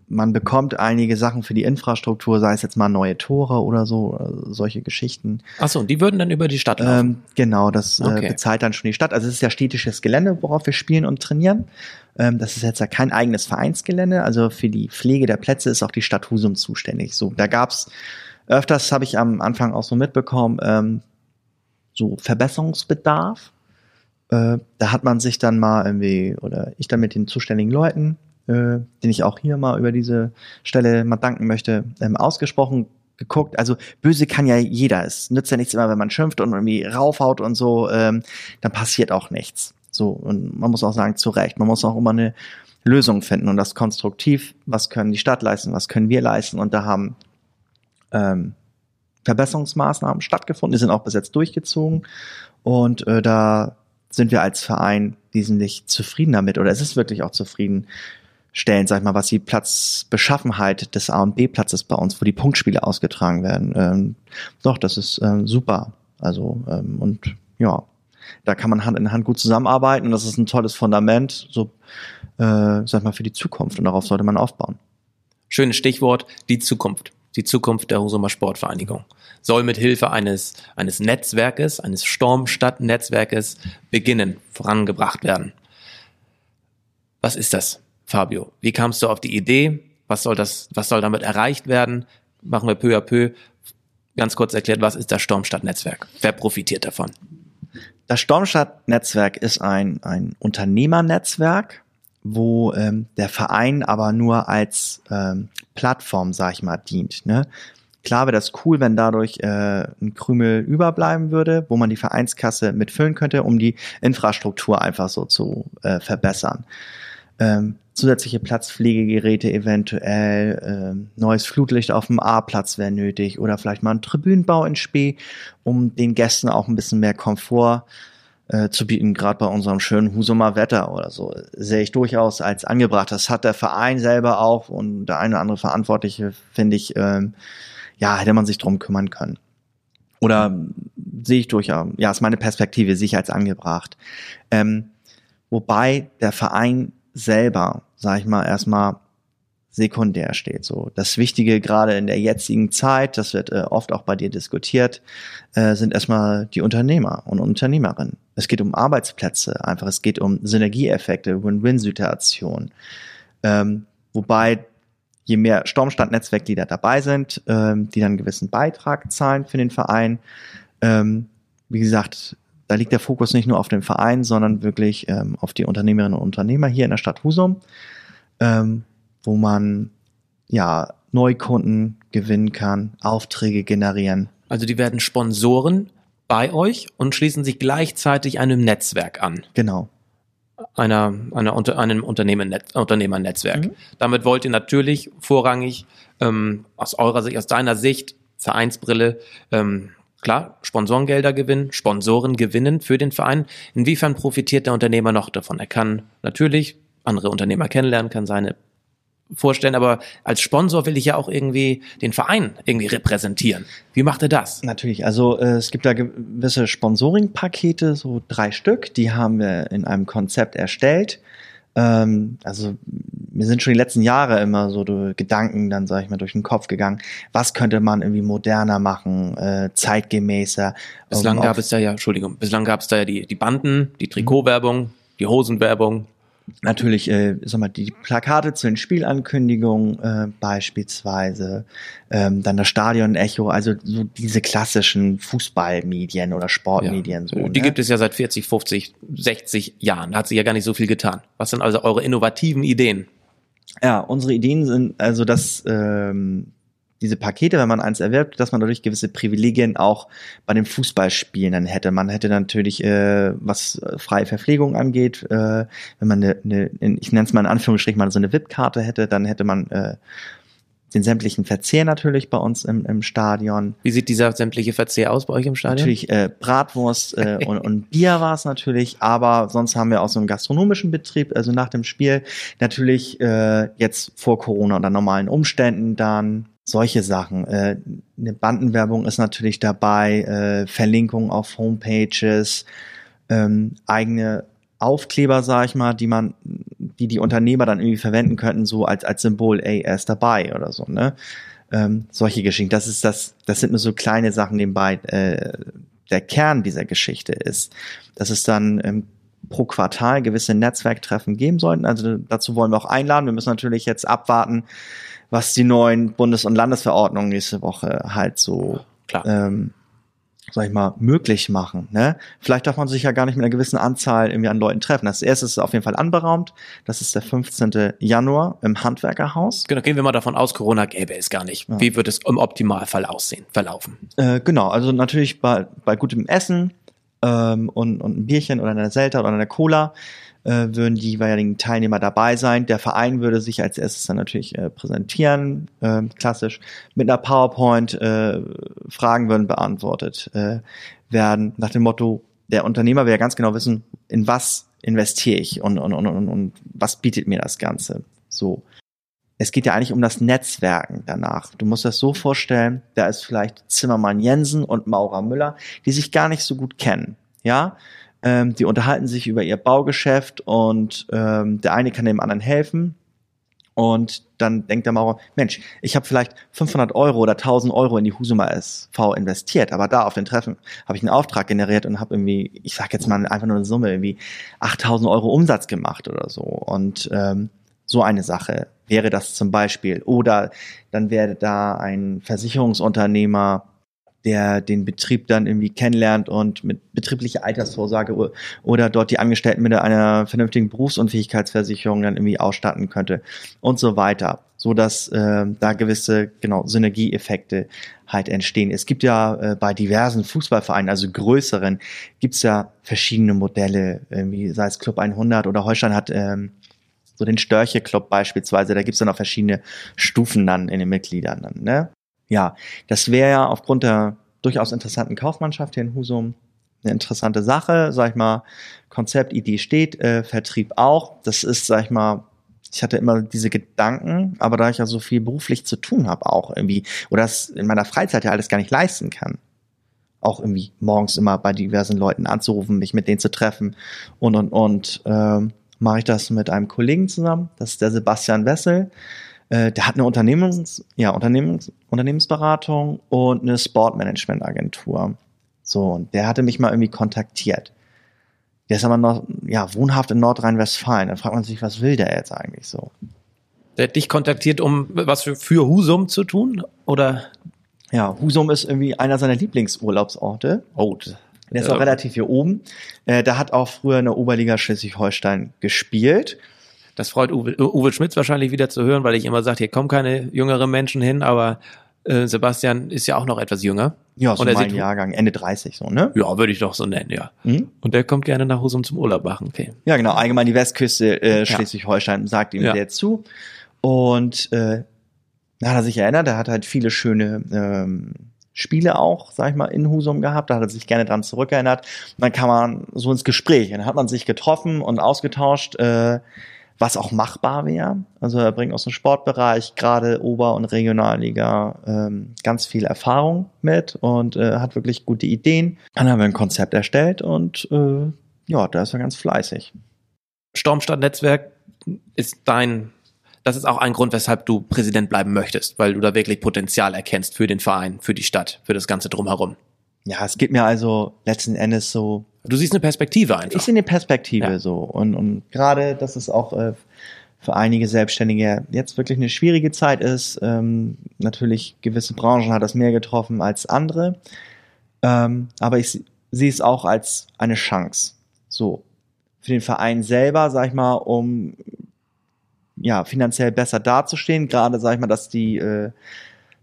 man bekommt einige Sachen für die Infrastruktur, sei es jetzt mal neue Tore oder so, äh, solche Geschichten. Ach so, und die würden dann über die Stadt laufen? Ähm, genau, das äh, okay. äh, bezahlt dann schon die Stadt. Also es ist ja städtisches Gelände, worauf wir spielen und trainieren. Ähm, das ist jetzt ja kein eigenes Vereinsgelände, also für die Pflege der Plätze ist auch die Stadt Husum zuständig. So, da gab's öfters, habe ich am Anfang auch so mitbekommen, ähm, so Verbesserungsbedarf äh, da hat man sich dann mal irgendwie, oder ich dann mit den zuständigen Leuten, äh, den ich auch hier mal über diese Stelle mal danken möchte, ähm, ausgesprochen geguckt. Also böse kann ja jeder. Es nützt ja nichts immer, wenn man schimpft und irgendwie raufhaut und so, ähm, dann passiert auch nichts. So, und man muss auch sagen, zu Recht. Man muss auch immer eine Lösung finden und das konstruktiv. Was können die Stadt leisten? Was können wir leisten? Und da haben ähm, Verbesserungsmaßnahmen stattgefunden. Die sind auch bis jetzt durchgezogen. Und äh, da sind wir als Verein wesentlich zufrieden damit oder es ist wirklich auch zufriedenstellend, sag ich mal, was die Platzbeschaffenheit des A und B Platzes bei uns, wo die Punktspiele ausgetragen werden. Ähm, doch, das ist ähm, super. Also ähm, und ja, da kann man Hand in Hand gut zusammenarbeiten und das ist ein tolles Fundament, so äh, sag mal für die Zukunft und darauf sollte man aufbauen. Schönes Stichwort, die Zukunft die Zukunft der Husumer Sportvereinigung. Soll mit Hilfe eines, eines Netzwerkes, eines Stormstadt-Netzwerkes beginnen, vorangebracht werden. Was ist das, Fabio? Wie kamst du auf die Idee? Was soll das, was soll damit erreicht werden? Machen wir peu à peu. Ganz kurz erklärt, was ist das Stormstadt-Netzwerk? Wer profitiert davon? Das Stormstadt-Netzwerk ist ein, ein Unternehmernetzwerk, wo ähm, der Verein aber nur als ähm, Plattform, sag ich mal, dient. Ne? Klar wäre das cool, wenn dadurch äh, ein Krümel überbleiben würde, wo man die Vereinskasse mitfüllen könnte, um die Infrastruktur einfach so zu äh, verbessern. Ähm, zusätzliche Platzpflegegeräte eventuell, ähm, neues Flutlicht auf dem A-Platz wäre nötig oder vielleicht mal ein Tribünenbau in Spee, um den Gästen auch ein bisschen mehr Komfort äh, zu bieten, gerade bei unserem schönen Husumer Wetter oder so, sehe ich durchaus als angebracht. Das hat der Verein selber auch und der eine oder andere Verantwortliche, finde ich, ähm, ja, hätte man sich drum kümmern können. Oder sehe ich durchaus, ja, ist meine Perspektive, sehe als angebracht. Ähm, wobei der Verein selber, sag ich mal, erstmal sekundär steht. So das Wichtige gerade in der jetzigen Zeit, das wird äh, oft auch bei dir diskutiert, äh, sind erstmal die Unternehmer und Unternehmerinnen. Es geht um Arbeitsplätze, einfach es geht um Synergieeffekte, Win-Win-Situation. Ähm, wobei je mehr Stormstand-Netzwerkglieder dabei sind, ähm, die dann einen gewissen Beitrag zahlen für den Verein, ähm, wie gesagt, da liegt der Fokus nicht nur auf dem Verein, sondern wirklich ähm, auf die Unternehmerinnen und Unternehmer hier in der Stadt Husum. Ähm, wo man ja Neukunden gewinnen kann, Aufträge generieren. Also die werden Sponsoren bei euch und schließen sich gleichzeitig einem Netzwerk an. Genau. einer, einer unter, einem Unternehmernetzwerk. Mhm. Damit wollt ihr natürlich vorrangig ähm, aus eurer Sicht, aus deiner Sicht, Vereinsbrille, ähm, klar, Sponsorengelder gewinnen, Sponsoren gewinnen für den Verein. Inwiefern profitiert der Unternehmer noch davon? Er kann natürlich andere Unternehmer kennenlernen, kann seine vorstellen, aber als Sponsor will ich ja auch irgendwie den Verein irgendwie repräsentieren. Wie macht er das? Natürlich, also äh, es gibt da gewisse Sponsoring-Pakete, so drei Stück, die haben wir in einem Konzept erstellt. Ähm, also mir sind schon die letzten Jahre immer so Gedanken dann, sage ich mal, durch den Kopf gegangen, was könnte man irgendwie moderner machen, äh, zeitgemäßer. Bislang gab es da ja, Entschuldigung, bislang gab es da ja die, die Banden, die Trikotwerbung, die Hosenwerbung, natürlich, äh, sag mal, die Plakate zu den Spielankündigungen äh, beispielsweise, ähm, dann das Stadion-Echo, also so diese klassischen Fußballmedien oder Sportmedien. Ja, so, die ne? gibt es ja seit 40, 50, 60 Jahren. Da hat sich ja gar nicht so viel getan. Was sind also eure innovativen Ideen? Ja, unsere Ideen sind also, dass ähm, diese Pakete, wenn man eins erwirbt, dass man dadurch gewisse Privilegien auch bei den Fußballspielen dann hätte. Man hätte natürlich, äh, was freie Verpflegung angeht, äh, wenn man eine, eine ich nenne es mal in Anführungsstrichen, mal so eine VIP-Karte hätte, dann hätte man äh, den sämtlichen Verzehr natürlich bei uns im, im Stadion. Wie sieht dieser sämtliche Verzehr aus bei euch im Stadion? Natürlich äh, Bratwurst äh, (laughs) und, und Bier war es natürlich, aber sonst haben wir auch so einen gastronomischen Betrieb, also nach dem Spiel natürlich äh, jetzt vor Corona unter normalen Umständen dann solche Sachen. Äh, eine Bandenwerbung ist natürlich dabei, äh, Verlinkungen auf Homepages, ähm, eigene Aufkleber, sag ich mal, die man, die die Unternehmer dann irgendwie verwenden könnten, so als als Symbol, ey, er ist dabei oder so, ne? Ähm, solche Geschichten. Das ist das, das sind nur so kleine Sachen nebenbei. Äh, der Kern dieser Geschichte ist, dass es dann ähm, pro Quartal gewisse Netzwerktreffen geben sollten. Also dazu wollen wir auch einladen. Wir müssen natürlich jetzt abwarten, was die neuen Bundes- und Landesverordnungen nächste Woche halt so, Klar. Ähm, sag ich mal, möglich machen. Ne? Vielleicht darf man sich ja gar nicht mit einer gewissen Anzahl irgendwie an Leuten treffen. Das erste ist auf jeden Fall anberaumt. Das ist der 15. Januar im Handwerkerhaus. Genau, gehen wir mal davon aus, Corona gäbe es gar nicht. Ja. Wie wird es im Optimalfall aussehen, verlaufen? Äh, genau, also natürlich bei, bei gutem Essen ähm, und, und ein Bierchen oder einer Selta oder einer Cola äh, würden die jeweiligen Teilnehmer dabei sein. Der Verein würde sich als erstes dann natürlich äh, präsentieren, äh, klassisch mit einer PowerPoint. Äh, Fragen würden beantwortet äh, werden nach dem Motto, der Unternehmer will ja ganz genau wissen, in was investiere ich und, und, und, und, und was bietet mir das Ganze. So. Es geht ja eigentlich um das Netzwerken danach. Du musst das so vorstellen, da ist vielleicht Zimmermann Jensen und Maurer Müller, die sich gar nicht so gut kennen. Ja, ähm, die unterhalten sich über ihr Baugeschäft und ähm, der eine kann dem anderen helfen. Und dann denkt der Maurer, Mensch, ich habe vielleicht 500 Euro oder 1000 Euro in die Husumer SV investiert, aber da auf den Treffen habe ich einen Auftrag generiert und habe irgendwie, ich sag jetzt mal einfach nur eine Summe, irgendwie 8000 Euro Umsatz gemacht oder so. Und ähm, so eine Sache wäre das zum Beispiel. Oder dann wäre da ein Versicherungsunternehmer, der den Betrieb dann irgendwie kennenlernt und mit betrieblicher Altersvorsorge oder dort die Angestellten mit einer vernünftigen Berufsunfähigkeitsversicherung dann irgendwie ausstatten könnte und so weiter, so dass äh, da gewisse genau Synergieeffekte halt entstehen. Es gibt ja äh, bei diversen Fußballvereinen, also größeren, gibt's ja verschiedene Modelle, irgendwie, sei es Club 100 oder Holstein hat ähm, so den Störche Club beispielsweise, da gibt's dann auch verschiedene Stufen dann in den Mitgliedern. Dann, ne? Ja, das wäre ja aufgrund der durchaus interessanten Kaufmannschaft hier in Husum eine interessante Sache, sag ich mal, Konzept, Idee steht, äh, Vertrieb auch. Das ist, sag ich mal, ich hatte immer diese Gedanken, aber da ich ja so viel beruflich zu tun habe, auch irgendwie, oder das in meiner Freizeit ja alles gar nicht leisten kann, auch irgendwie morgens immer bei diversen Leuten anzurufen, mich mit denen zu treffen und und und, äh, mache ich das mit einem Kollegen zusammen, das ist der Sebastian Wessel. Äh, der hat eine Unternehmens, ja, Unternehmens, Unternehmensberatung und eine Sportmanagementagentur. So, und der hatte mich mal irgendwie kontaktiert. Der ist aber noch, ja, wohnhaft in Nordrhein-Westfalen. Da fragt man sich, was will der jetzt eigentlich so? Der hat dich kontaktiert, um was für, für Husum zu tun? Oder? Ja, Husum ist irgendwie einer seiner Lieblingsurlaubsorte. Oh, der ist auch relativ hier oben. Äh, da hat auch früher in der Oberliga Schleswig-Holstein gespielt. Das freut Uwe, Uwe Schmitz wahrscheinlich wieder zu hören, weil ich immer sage, hier kommen keine jüngeren Menschen hin, aber äh, Sebastian ist ja auch noch etwas jünger. Ja, so Und er mein Jahrgang, Ende 30 so, ne? Ja, würde ich doch so nennen, ja. Mhm. Und der kommt gerne nach Husum zum Urlaub machen, okay. Ja, genau, allgemein die Westküste äh, Schleswig-Holstein sagt ihm Ja. sehr zu. Und äh, da hat er sich erinnert, er hat halt viele schöne ähm, Spiele auch, sag ich mal, in Husum gehabt, da hat er sich gerne dran zurückerinnert. Und dann kam man so ins Gespräch, dann hat man sich getroffen und ausgetauscht, äh, was auch machbar wäre. Also er bringt aus dem Sportbereich, gerade Ober- und Regionalliga, ähm, ganz viel Erfahrung mit und äh, hat wirklich gute Ideen. Dann haben wir ein Konzept erstellt und äh, ja, da ist er ganz fleißig. Stormstadt-Netzwerk ist dein, das ist auch ein Grund, weshalb du Präsident bleiben möchtest, weil du da wirklich Potenzial erkennst für den Verein, für die Stadt, für das Ganze drumherum. Ja, es geht mir also letzten Endes so, Du siehst eine Perspektive einfach. ich sehe eine Perspektive Ja. so und, und gerade, dass es auch äh, für einige Selbstständige jetzt wirklich eine schwierige Zeit ist. Ähm, natürlich gewisse Branchen hat das mehr getroffen als andere, ähm, aber ich se- sehe es auch als eine Chance. So für den Verein selber, sag ich mal, um ja finanziell besser dazustehen. Gerade sag ich mal, dass die äh,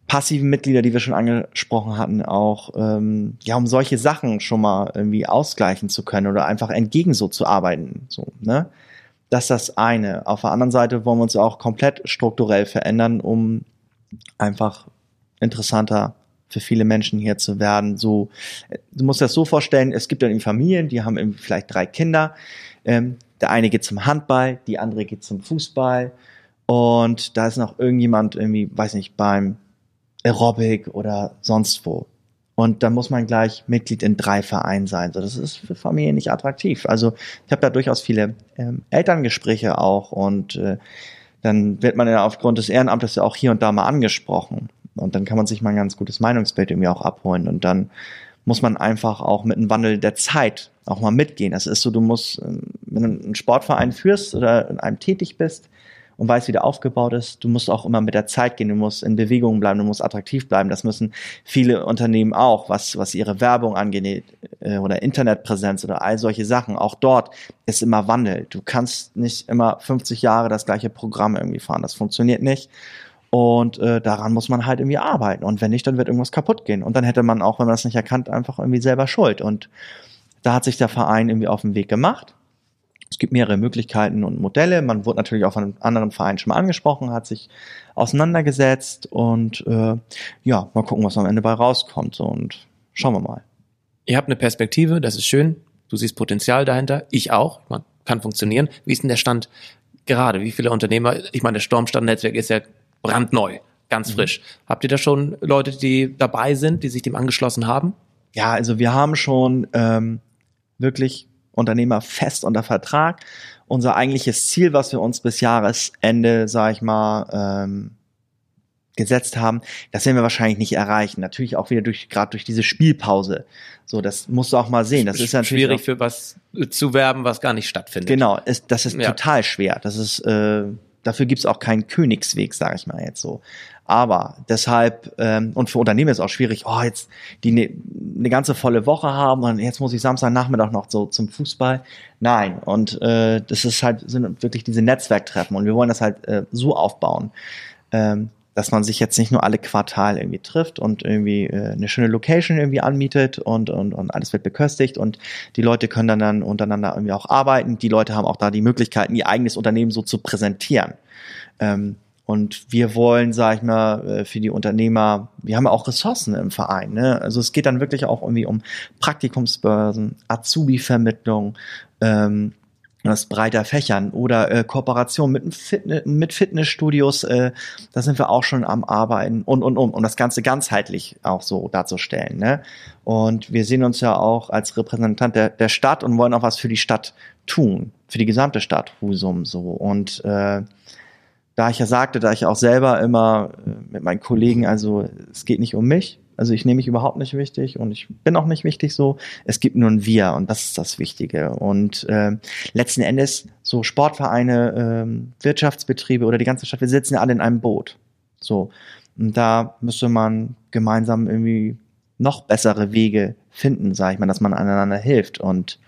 passiven Mitglieder, die wir schon angesprochen hatten, auch ähm, ja, um solche Sachen schon mal irgendwie ausgleichen zu können oder einfach entgegen so zu arbeiten. So, ne? Das ist das eine. Auf der anderen Seite wollen wir uns auch komplett strukturell verändern, um einfach interessanter für viele Menschen hier zu werden. So, du musst dir das so vorstellen, es gibt dann irgendwie Familien, die haben irgendwie vielleicht drei Kinder. Ähm, der eine geht zum Handball, die andere geht zum Fußball und da ist noch irgendjemand irgendwie, weiß nicht, beim Aerobic oder sonst wo. Und dann muss man gleich Mitglied in drei Vereinen sein. So, das ist für Familien nicht attraktiv. Also ich habe da durchaus viele ähm, Elterngespräche auch und äh, dann wird man ja aufgrund des Ehrenamtes ja auch hier und da mal angesprochen. Und dann kann man sich mal ein ganz gutes Meinungsbild irgendwie auch abholen. Und dann muss man einfach auch mit dem Wandel der Zeit auch mal mitgehen. Das ist so, du musst, ähm, wenn du einen Sportverein führst oder in einem tätig bist und weißt, wie der aufgebaut ist, du musst auch immer mit der Zeit gehen, du musst in Bewegung bleiben, du musst attraktiv bleiben. Das müssen viele Unternehmen auch, was, was ihre Werbung angeht äh, oder Internetpräsenz oder all solche Sachen. Auch dort ist immer Wandel. Du kannst nicht immer 50 Jahre das gleiche Programm irgendwie fahren. Das funktioniert nicht. Und äh, daran muss man halt irgendwie arbeiten. Und wenn nicht, dann wird irgendwas kaputt gehen. Und dann hätte man auch, wenn man das nicht erkannt, einfach irgendwie selber Schuld. Und da hat sich der Verein irgendwie auf den Weg gemacht. Es gibt mehrere Möglichkeiten und Modelle. Man wurde natürlich auch von einem anderen Verein schon mal angesprochen, hat sich auseinandergesetzt und äh, ja, mal gucken, was am Ende bei rauskommt. Und schauen wir mal. Ihr habt eine Perspektive, das ist schön. Du siehst Potenzial dahinter. Ich auch. Man kann funktionieren. Wie ist denn der Stand gerade? Wie viele Unternehmer? Ich meine, das Stormstadt-Netzwerk ist ja brandneu, ganz frisch. Habt ihr da schon Leute, die dabei sind, die sich dem angeschlossen haben? Ja, also wir haben schon ähm, wirklich Unternehmer fest unter Vertrag. Unser eigentliches Ziel, was wir uns bis Jahresende, sag ich mal, ähm, gesetzt haben, das werden wir wahrscheinlich nicht erreichen. Natürlich auch wieder durch gerade durch diese Spielpause. So, das musst du auch mal sehen. Das ist natürlich schwierig auch- für was zu werben, was gar nicht stattfindet. Genau, ist, das ist Ja. total schwer. Das ist, äh, dafür gibt's auch keinen Königsweg, sage ich mal jetzt so. Aber deshalb, ähm, und für Unternehmen ist auch schwierig, oh, jetzt die eine ne ganze volle Woche haben und jetzt muss ich Samstagnachmittag noch so zum Fußball. Nein, und äh, das ist halt, sind wirklich diese Netzwerktreffen und wir wollen das halt äh, so aufbauen. Ähm, dass man sich jetzt nicht nur alle Quartal irgendwie trifft und irgendwie äh, eine schöne Location irgendwie anmietet und, und, und alles wird beköstigt und die Leute können dann, dann untereinander irgendwie auch arbeiten. Die Leute haben auch da die Möglichkeiten, ihr eigenes Unternehmen so zu präsentieren. Ähm, und wir wollen, sag ich mal, äh, für die Unternehmer, wir haben auch Ressourcen im Verein. Ne? Also es geht dann wirklich auch irgendwie um Praktikumsbörsen, Azubi-Vermittlung, ähm, das breiter Fächern oder äh, Kooperation mit, dem Fitne mit Fitnessstudios, äh, da sind wir auch schon am Arbeiten und und und um das Ganze ganzheitlich auch so darzustellen. Ne? Und wir sehen uns ja auch als Repräsentant der, der Stadt und wollen auch was für die Stadt tun, für die gesamte Stadt Husum so. Und äh, da ich ja sagte, da ich auch selber immer äh, mit meinen Kollegen, also es geht nicht um mich, also ich nehme mich überhaupt nicht wichtig und ich bin auch nicht wichtig so. Es gibt nur ein Wir und das ist das Wichtige. Und äh, letzten Endes so Sportvereine, ähm, Wirtschaftsbetriebe oder die ganze Stadt, wir sitzen ja alle in einem Boot. So und da müsste man gemeinsam irgendwie noch bessere Wege finden, sage ich mal, dass man aneinander hilft und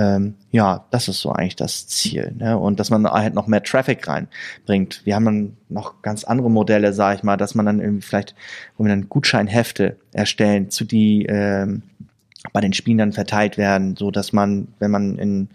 ähm, ja, das ist so eigentlich das Ziel. Ne? Und dass man halt noch mehr Traffic reinbringt. Wir haben dann noch ganz andere Modelle, sage ich mal, dass man dann irgendwie vielleicht, wo wir dann Gutscheinhefte erstellen, zu die ähm, bei den Spielen dann verteilt werden, so dass man, wenn man in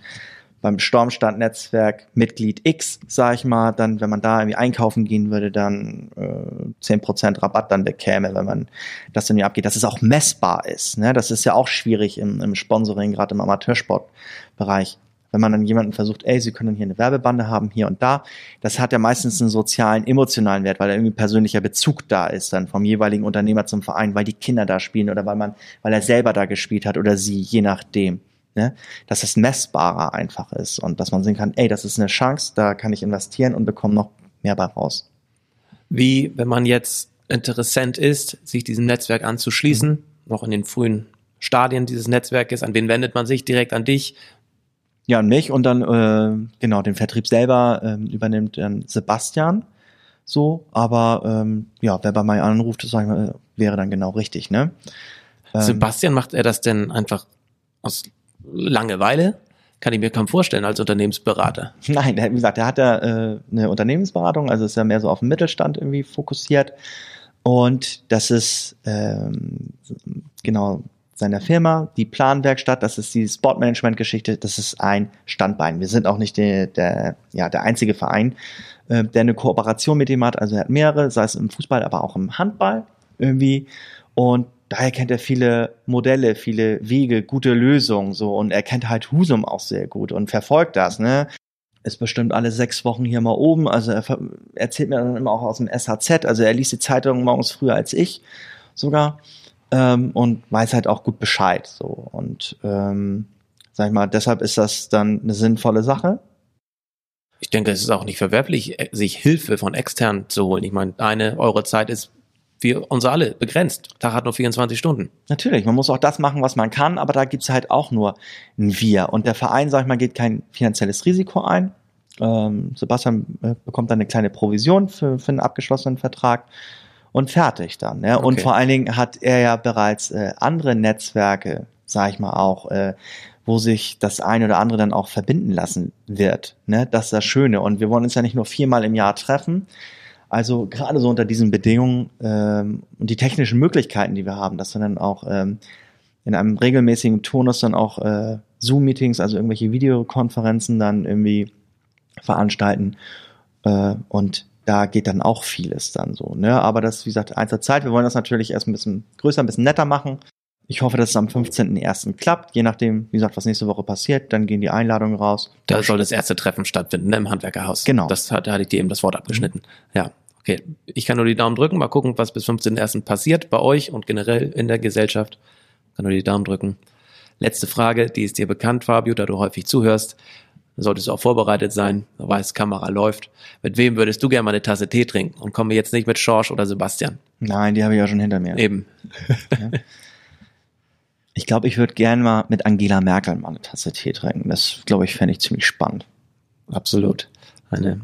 beim Sturmstand-Netzwerk Mitglied X, sag ich mal, dann, wenn man da irgendwie einkaufen gehen würde, dann äh, 10% Rabatt dann bekäme, wenn man das ja abgeht, dass es auch messbar ist. Ne? Das ist ja auch schwierig im, im Sponsoring, gerade im Amateursportbereich. Wenn man dann jemanden versucht, ey, Sie können hier eine Werbebande haben, hier und da, das hat ja meistens einen sozialen, emotionalen Wert, weil da irgendwie persönlicher Bezug da ist, dann vom jeweiligen Unternehmer zum Verein, weil die Kinder da spielen oder weil man, weil er selber da gespielt hat oder sie, je nachdem ne? dass es messbarer einfach ist und dass man sehen kann, ey, das ist eine Chance, da kann ich investieren und bekomme noch mehr bei raus. Wie, wenn man jetzt Interessent ist, sich diesem Netzwerk anzuschließen, mhm. noch in den frühen Stadien dieses Netzwerkes, an wen wendet man sich? Direkt an dich? Ja, an mich und dann, äh, genau, den Vertrieb selber äh, übernimmt dann Sebastian so, aber ähm, ja, wer bei mir anruft, ich mal, wäre dann genau richtig, ne? Ähm, Sebastian, macht er das denn einfach aus Langeweile? Kann ich mir kaum vorstellen als Unternehmensberater. (laughs) Nein, wie gesagt, er hat ja äh, eine Unternehmensberatung, also ist ja mehr so auf den Mittelstand irgendwie fokussiert. Und das ist ähm, genau seiner Firma, die Planwerkstatt, das ist die Sportmanagement-Geschichte, das ist ein Standbein. Wir sind auch nicht der, der, ja, der einzige Verein, äh, der eine Kooperation mit ihm hat. Also er hat mehrere, sei es im Fußball, aber auch im Handball irgendwie. Und daher kennt er viele Modelle, viele Wege, gute Lösungen so und er kennt halt Husum auch sehr gut und verfolgt das, ne? Ist bestimmt alle sechs Wochen hier mal oben. Also er erzählt mir dann immer auch aus dem SHZ. Also er liest die Zeitung morgens früher als ich sogar ähm, und weiß halt auch gut Bescheid. So und ähm, sag ich mal, deshalb ist das dann eine sinnvolle Sache. Ich denke, es ist auch nicht verwerflich, sich Hilfe von extern zu holen. Ich meine, eine eure Zeit ist wir uns alle begrenzt. Tag hat nur 24 Stunden. Natürlich, man muss auch das machen, was man kann, aber da gibt's halt auch nur ein Wir. Und der Verein, sag ich mal, geht kein finanzielles Risiko ein. Ähm, Sebastian äh, bekommt dann eine kleine Provision für, für einen abgeschlossenen Vertrag und fertig dann. Ja? Okay. Und vor allen Dingen hat er ja bereits äh, andere Netzwerke, sag ich mal auch, äh, wo sich das eine oder andere dann auch verbinden lassen wird. Ne? Das ist das Schöne. Und wir wollen uns ja nicht nur viermal im Jahr treffen, also gerade so unter diesen Bedingungen ähm, und die technischen Möglichkeiten, die wir haben, dass wir dann auch ähm, in einem regelmäßigen Turnus dann auch äh, Zoom-Meetings, also irgendwelche Videokonferenzen dann irgendwie veranstalten. Äh, und da geht dann auch vieles dann so. Ne? Aber das, wie gesagt, eins der Zeit. Wir wollen das natürlich erst ein bisschen größer, ein bisschen netter machen. Ich hoffe, dass es am 15.01. klappt, je nachdem, wie gesagt, was nächste Woche passiert. Dann gehen die Einladungen raus. Da soll das erste Treffen stattfinden, ne, im Handwerkerhaus. Genau. Das hat, da hatte ich dir eben das Wort abgeschnitten. Mhm. Ja. Okay, ich kann nur die Daumen drücken, mal gucken, was bis 15.01. passiert bei euch und generell in der Gesellschaft. Kann nur die Daumen drücken. Letzte Frage, die ist dir bekannt, Fabio, da du häufig zuhörst. Solltest du auch vorbereitet sein, du weißt, Kamera läuft. Mit wem würdest du gerne mal eine Tasse Tee trinken? Und komme jetzt nicht mit Schorsch oder Sebastian. Nein, die habe ich ja schon hinter mir. Eben. Ja. Ich glaube, ich würde gerne mal mit Angela Merkel mal eine Tasse Tee trinken. Das, glaube ich, fände ich ziemlich spannend. Absolut. Eine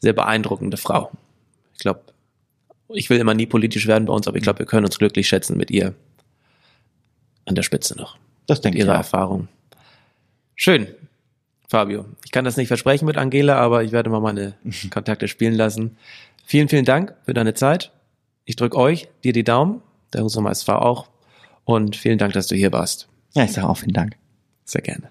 sehr beeindruckende Frau. Ich glaube, ich will immer nie politisch werden bei uns, aber ich glaube, wir können uns glücklich schätzen mit ihr an der Spitze noch. Das denke ich. Ihre Erfahrung. Schön, Fabio. Ich kann das nicht versprechen mit Angela, aber ich werde mal meine (laughs) Kontakte spielen lassen. Vielen, vielen Dank für deine Zeit. Ich drücke euch, dir die Daumen, der Husum SV auch. Und vielen Dank, dass du hier warst. Ja, ich sage auch vielen Dank. Sehr gerne.